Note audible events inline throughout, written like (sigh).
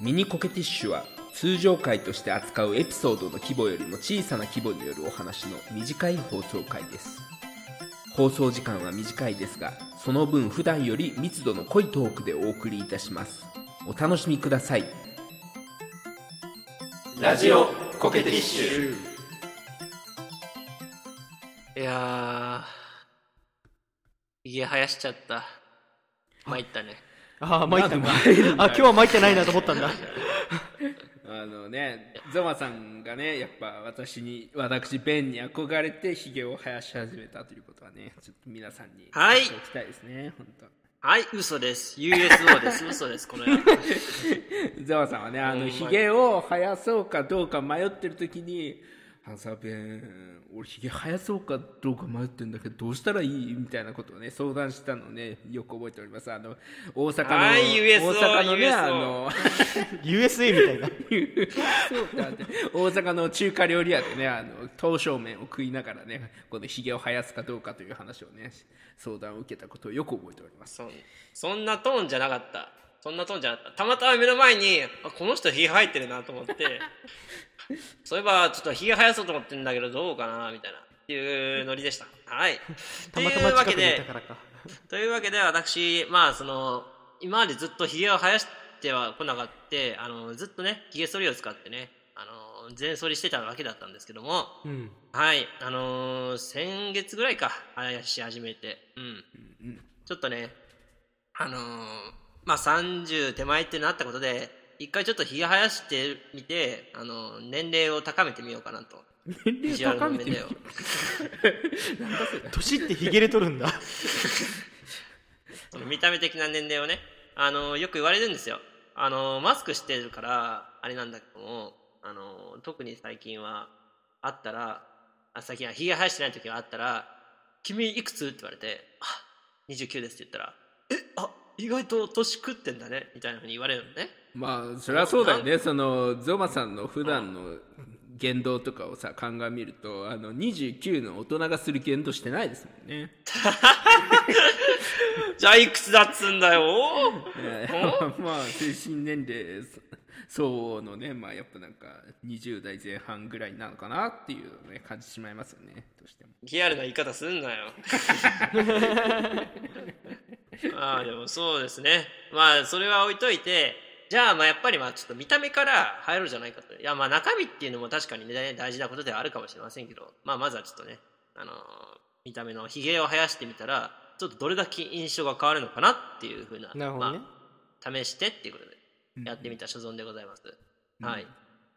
ミニコケティッシュは通常回として扱うエピソードの規模よりも小さな規模によるお話の短い放送回です。放送時間は短いです。がその分普段より密度の濃いトークでお送りいたします。お楽しみください。ラジオコケティッシュ。いやー、家生やしちゃった。参ったね。ああ、参ったんあ、今日は参ってないなと思ったんだ。(laughs) あのねゾマさんがねやっぱ私に私ベンに憧れてヒゲを生やし始めたということはねちょっと皆さんにはいおきたいですね本当はい、嘘です。USO です。嘘です、この野郎ザワさんはね、あの、ほんまにヒゲを生やそうかどうか迷ってる時に、ハンサーベン、俺ヒゲ生やそうかどうか迷ってんだけど、どうしたらいい？みたいなことをね、相談したのをね、よく覚えております。あの、大阪の、大阪のね、USO あの、(laughs) USA みたいな。そうだって大阪の中華料理屋でね、あの、刀削麺を食いながらね、このヒゲを生やすかどうかという話をね、相談を受けたことをよく覚えております。そんなトーンじゃなかった。そんなトーンじゃた。たまたま目の前に、あこの人ヒゲ生えてるなと思って、(laughs) そういえばちょっとヒゲ生やそうと思ってんだけどどうかなみたいな。っていうノリでした。はい。(laughs) たまたというわけま近くにいたで、からか。というわけで私まあその今までずっとひげを生やしてはこなかってあのずっとねひげ剃りを使ってねあの全剃りしてたわけだったんですけどもうん。はいあのー先月ぐらいか生やし始めてうんちょっとねあのーまあ30手前ってなったことで一回ちょっとひげ生やしてみてあの年齢を高めてみようかなと。年齢を高めてみよ面でを年ってヒゲで取るんだ。(laughs) 見た目的な年齢をね、あのよく言われるんですよ。あのマスクしてるから、あれなんだけども、あの特に最近は、あったら、あ最近は、ひげ生やしてない時があったら、君いくつ？って言われて、あ、29ですって言ったら、え、あ、意外と年食ってんだね、みたいなふうに言われるのね。まあそれはそうだよねそのゾマさんの普段の言動とかをさ鑑みるとあの29の大人がする言動してないですもんね (laughs) じゃあいくつだっつんだよ。(laughs) えー (laughs) まあ精神年齢そうのねまあやっぱなんか20代前半ぐらいなのかなっていうのをね感じてしまいますよねどうしてもリアルな言い方すんなよ。まあでもそうですね。まあそれは置いといて、じゃあまあやっぱりまあちょっと見た目から入ろうじゃないかと。いやまあ中身っていうのも確かにね大事なことではあるかもしれませんけど、まあまずはちょっとね、あのー見た目のひげを生やしてみたら、ちょっとどれだけ印象が変わるのかなっていうふうな、なるほどね。まあ、試してっていうことでやってみた所存でございます。はい。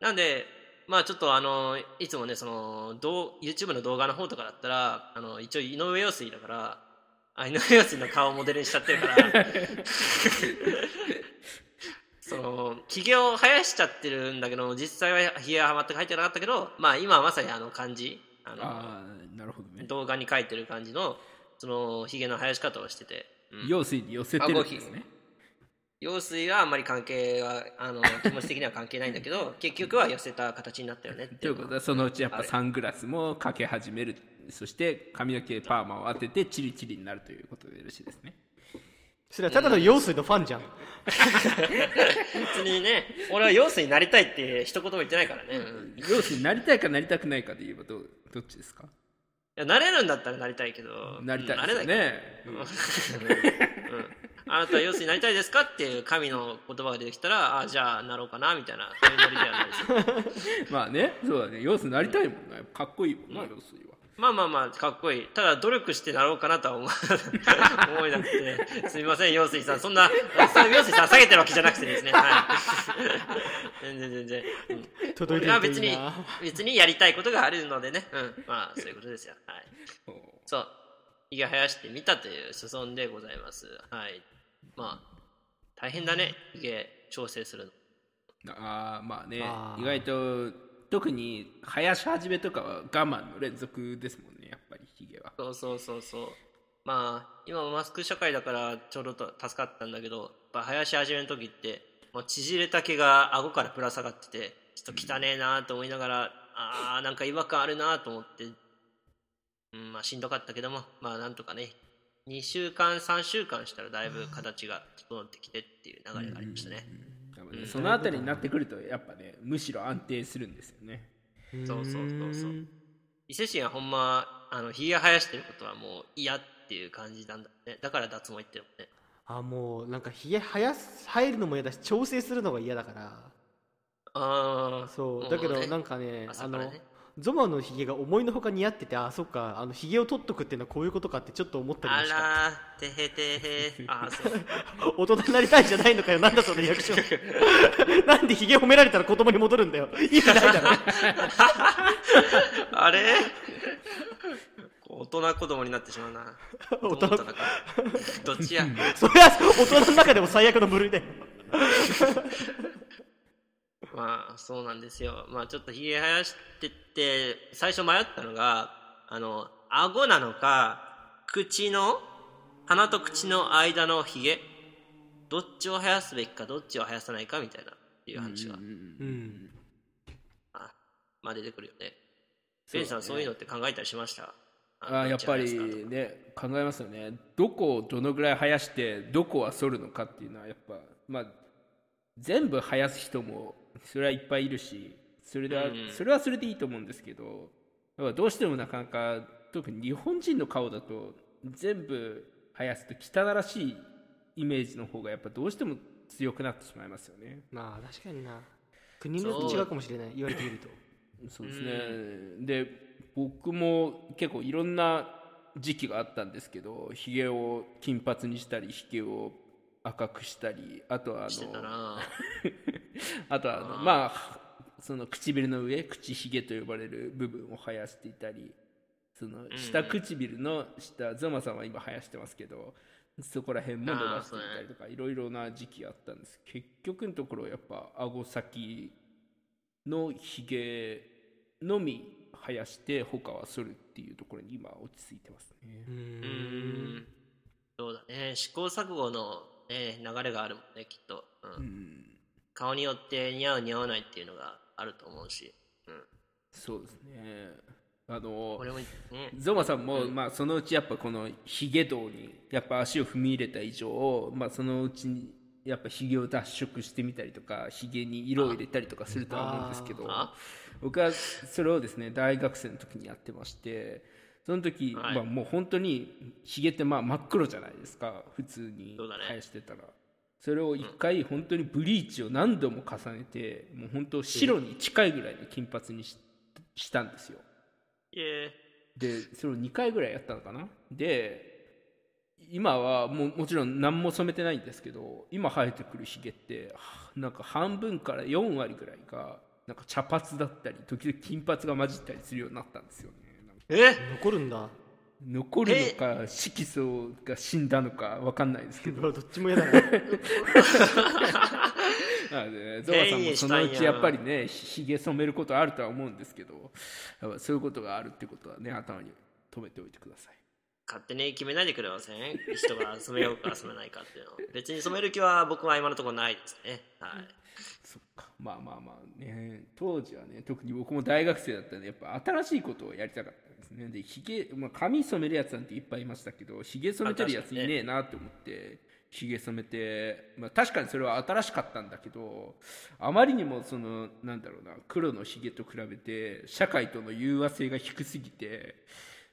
なんで、まあちょっとあの、いつもね、その、どう YouTube の動画の方とかだったら、あの、一応井上陽水だから、あ井上陽水の顔をモデルにしちゃってるから、(laughs) その、ひげを生やしちゃってるんだけど、実際はひげは全く入ってなかったけど、まあ今はまさにあの感じ、あの、ああなるほどね。動画に書いてる感じの、その、ひげの生やし方をしてて、うん。用水に寄せてるんですね。用水はあんまり関係はあの (laughs) 気持ち的には関係ないんだけど結局は寄せた形になったよねっていうことはそのうちやっぱサングラスもかけ始めるそして髪の毛パーマを当ててチリチリになるということでよろしいですね。それはただの用水のファンじゃん。別にね俺は用水になりたいって一言も言ってないからね、うん。い用水になりたいかなりたくないかで言えばどうどっちですか？やなれるんだったらなりたいけど。なりたいうんなれない。ですよね、あなたは用水になりたいですかっていう神の言葉が出てきたらあじゃあなろうかなみたいなそういうノリではないですよ (laughs) まあねそうだね。用水になりたいもんね。かっこいいもんな、用水はまあまあまあかっこいい。ただ努力してなろうかなとは思わ思いなくてすみません陽水さん。そんな陽水さん下げてるわけじゃなくてですね。はい。全然全然、うん。届いて俺は別にるといいな。別にやりたいことがあるのでね。うん。まあそういうことですよ。はい。そう。ひげ生やしてみたという所存でございます。はい。まあ大変だね。ひげ調整するの。ああまあね。意外と特に生やし始めとかは我慢の連続ですもんねやっぱりヒゲは。そうそうそうそう。まあ今もマスク社会だからちょうどと助かったんだけどやっぱ生やし始めの時ってもう縮れた毛が顎からぶら下がっててちょっと汚ねえなと思いながら、あーなんか違和感あるなと思って、うん、まあしんどかったけどもまあなんとかね2週間3週間したらだいぶ形が整ってきてっていう流れがありましたね、多分ね。そのあたりになってくるとやっぱねむしろ安定するんですよね。そうそうそうそう。伊勢神はほんまあのひげ生やしてることはもう嫌っていう感じなんだね。だから脱毛行ってるもんね。あもうなんかひげ生やす生えるのも嫌だし調整するのが嫌だから。ああそう。だけどなんかねあのゾマのひげが思いのほか似合っててあそっかあのひげを取っとくっていうのはこういうことかってちょっと思ったりあもした。らーてへてへ (laughs) あーそう。大人になりたいじゃないのかよなんだそのリアクション。(laughs) なんでひげ褒められたら子供に戻るんだよ。意味ないだろ。(laughs) あれ？大人子供になってしまうな。大人どっちや？それは大人の中でも最悪の部類だよまあそうなんですよ。まあちょっとひげ生やしてって最初迷ったのがあの顎なのか口の鼻と口の間のひげどっちを生やすべきかどっちを生やさないかみたいなっていう話が、うんあまあ出てくるよね。ベンさんそういうのって考えたりしました？あやっぱりね考えますよね。どこをどのぐらい生やしてどこは剃るのかっていうのはやっぱまあ全部生やす人もそれはいっぱいいるしそれでは、うんそれはそれでいいと思うんですけどやっぱどうしてもなかなか特に日本人の顔だと全部生やすと汚らしいイメージの方がやっぱどうしても強くなってしまいますよね。まあ確かにな。国によって違うかもしれない言われてみると。そう。ですね、で僕も結構いろんな時期があったんですけどひげを金髪にしたりひげを赤くしたりあとはあのな。あとはあの (laughs) まあその唇の上口ひげと呼ばれる部分を生やしていたりその下唇の下ゾマさんは今生やしてますけどそこら辺も伸ばしていたりとかいろいろな時期あったんです。結局のところやっぱ顎先のひげのみ生やして他は剃るっていうところに今落ち着いてますね。ううんん。そうだね。試行錯誤の、ね、流れがあるもんねきっと、うん。顔によって似合う似合わないっていうのがあると思うし、うん、そうですね。あのこれもねゾマさんも、まあ、そのうちやっぱこのヒゲ道にやっぱ足を踏み入れた以上、まあ、そのうちにやっぱヒゲを脱色してみたりとかヒゲに色を入れたりとかするとは思うんですけどあ。僕はそれをですね大学生の時にやってましてその時、はい。まあ、もう本当にヒゲってまあ真っ黒じゃないですか普通に生やしてたら。それを一回本当にブリーチを何度も重ねてもう本当白に近いぐらいの金髪にししたんですよ。でそれを2回ぐらいやったのかな。で今はもうもちろん何も染めてないんですけど今生えてくるひげってはなんか半分から4割ぐらいがなんか茶髪だったり時々金髪が混じったりするようになったんですよねえ？残るんだ。残るのか色素が死んだのか分かんないですけど。どっちも嫌だな。(laughs) なのでゾウさんもそのうちやっぱりねひげ染めることあるとは思うんですけどやっぱそういうことがあるってことはね頭に留めておいてください。勝手に決めないでくれません人が染めようか染めないかっていうの。別に染める気は僕は今のところないですね。はい。そっか。まあまあまあね。当時はね特に僕も大学生だったんでやっぱ新しいことをやりたかったんですね。でひげ、まあ、髪染めるやつなんていっぱいいましたけどひげ染めてるやついねえなって思ってひげ染めて、まあ、確かにそれは新しかったんだけどあまりにもそのなんだろうな黒のひげと比べて社会との融和性が低すぎて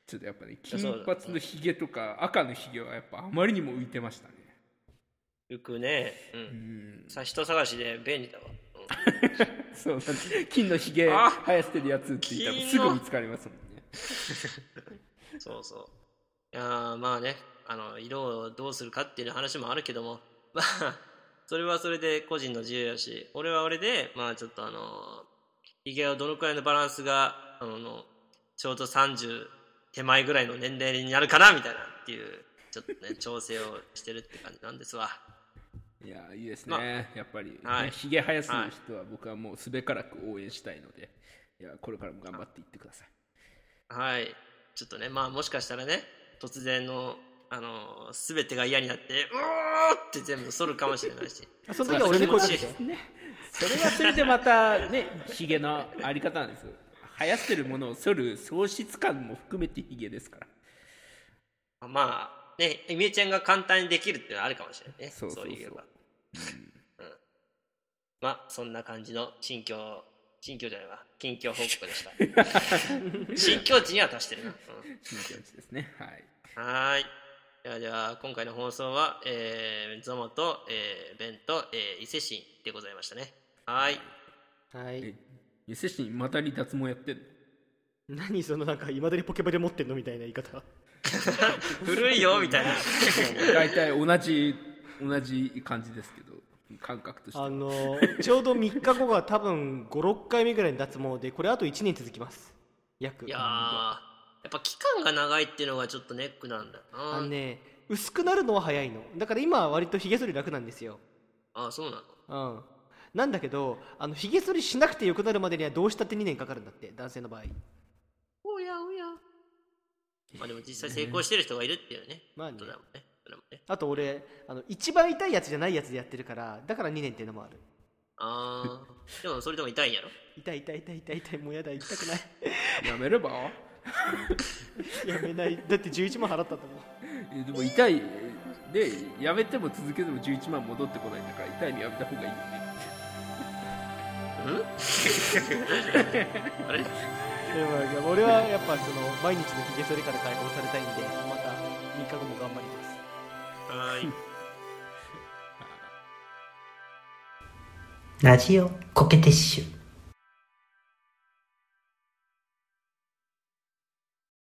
ちょっとやっぱね金髪のひげとか赤のひげはやっぱあまりにも浮いてましたね。浮くね。ううん。んさ人探しで便利だわ、う (laughs) んそう金のひげあ生やしてるやつって言ったらすぐ見つかりますもんね (laughs) そうそう。いやーまあねあの色をどうするかっていう話もあるけども (laughs) まあそれはそれで個人の自由やし俺は俺でまあちょっとあのひげをどのくらいのバランスがあのちょうど30手前ぐらいの年齢になるかなみたいなっていうちょっとね (laughs) 調整をしてるって感じなんですわ。いやいいですまね、やっぱり、はい。ねひげ生やす人は僕はもうすべからく応援したいので、い、やこれからも頑張っていってくださいはいちょっとねまあもしかしたらね突然のあの全てが嫌になってうおーって全部剃るかもしれないし。(laughs) その時は俺に声かけてねそれはそれでまたねひげのあり方なんですよ。生やしてるものを剃る喪失感も含めてひげですから。まあねイメちゃんが簡単にできるっていうのはあるかもしれないね。そうそうそう。言えば。まあそんな感じの心境心境じゃないわ。近況報告でした。(laughs) 新境地には達してるな、うん。新境地ですね。はい。はーい。ではでは、今回の放送は、えー、ゾモと、えー、ベンと、えー、伊勢神でございましたね。はーい。はい。え伊勢神また離脱もやってんの？何そのなんかいまだにポケベル持ってんのみたいな言い方。(laughs) 古いよ、みたいな。(laughs) 大体同じ同じ感じですけど感覚として。はあのちょうど3日後が多分56回目ぐらいの脱毛でこれあと1年続きます。約いやー、やっぱ期間が長いっていうのがちょっとネックなんだよな。あのね薄くなるのは早いの。だから今は割とひげ剃り楽なんですよ。あ、そうなの。うん。なんだけどあのひげ剃りしなくてよくなるまでにはどうしたって2年かかるんだって男性の場合。おやおや。まあでも実際成功してる人がいるっていうね。まあね。ことだもんね。それもね。あと俺あの一番痛いやつじゃないやつでやってるからだから2年っていうのもある。あー、でもそれでも痛いんやろ？痛い痛い痛い痛い痛いもうやだ痛くない。(laughs) やめれば？(laughs) やめない。だって11万払ったんだもんえでも痛い。でやめても続けても11万戻ってこないんだから痛いのやめた方がいいよね。(laughs) あれ？でも俺はやっぱその毎日のひげ剃りから解放されたいんでまた3日後も頑張りますい。ラジオコケティッシュ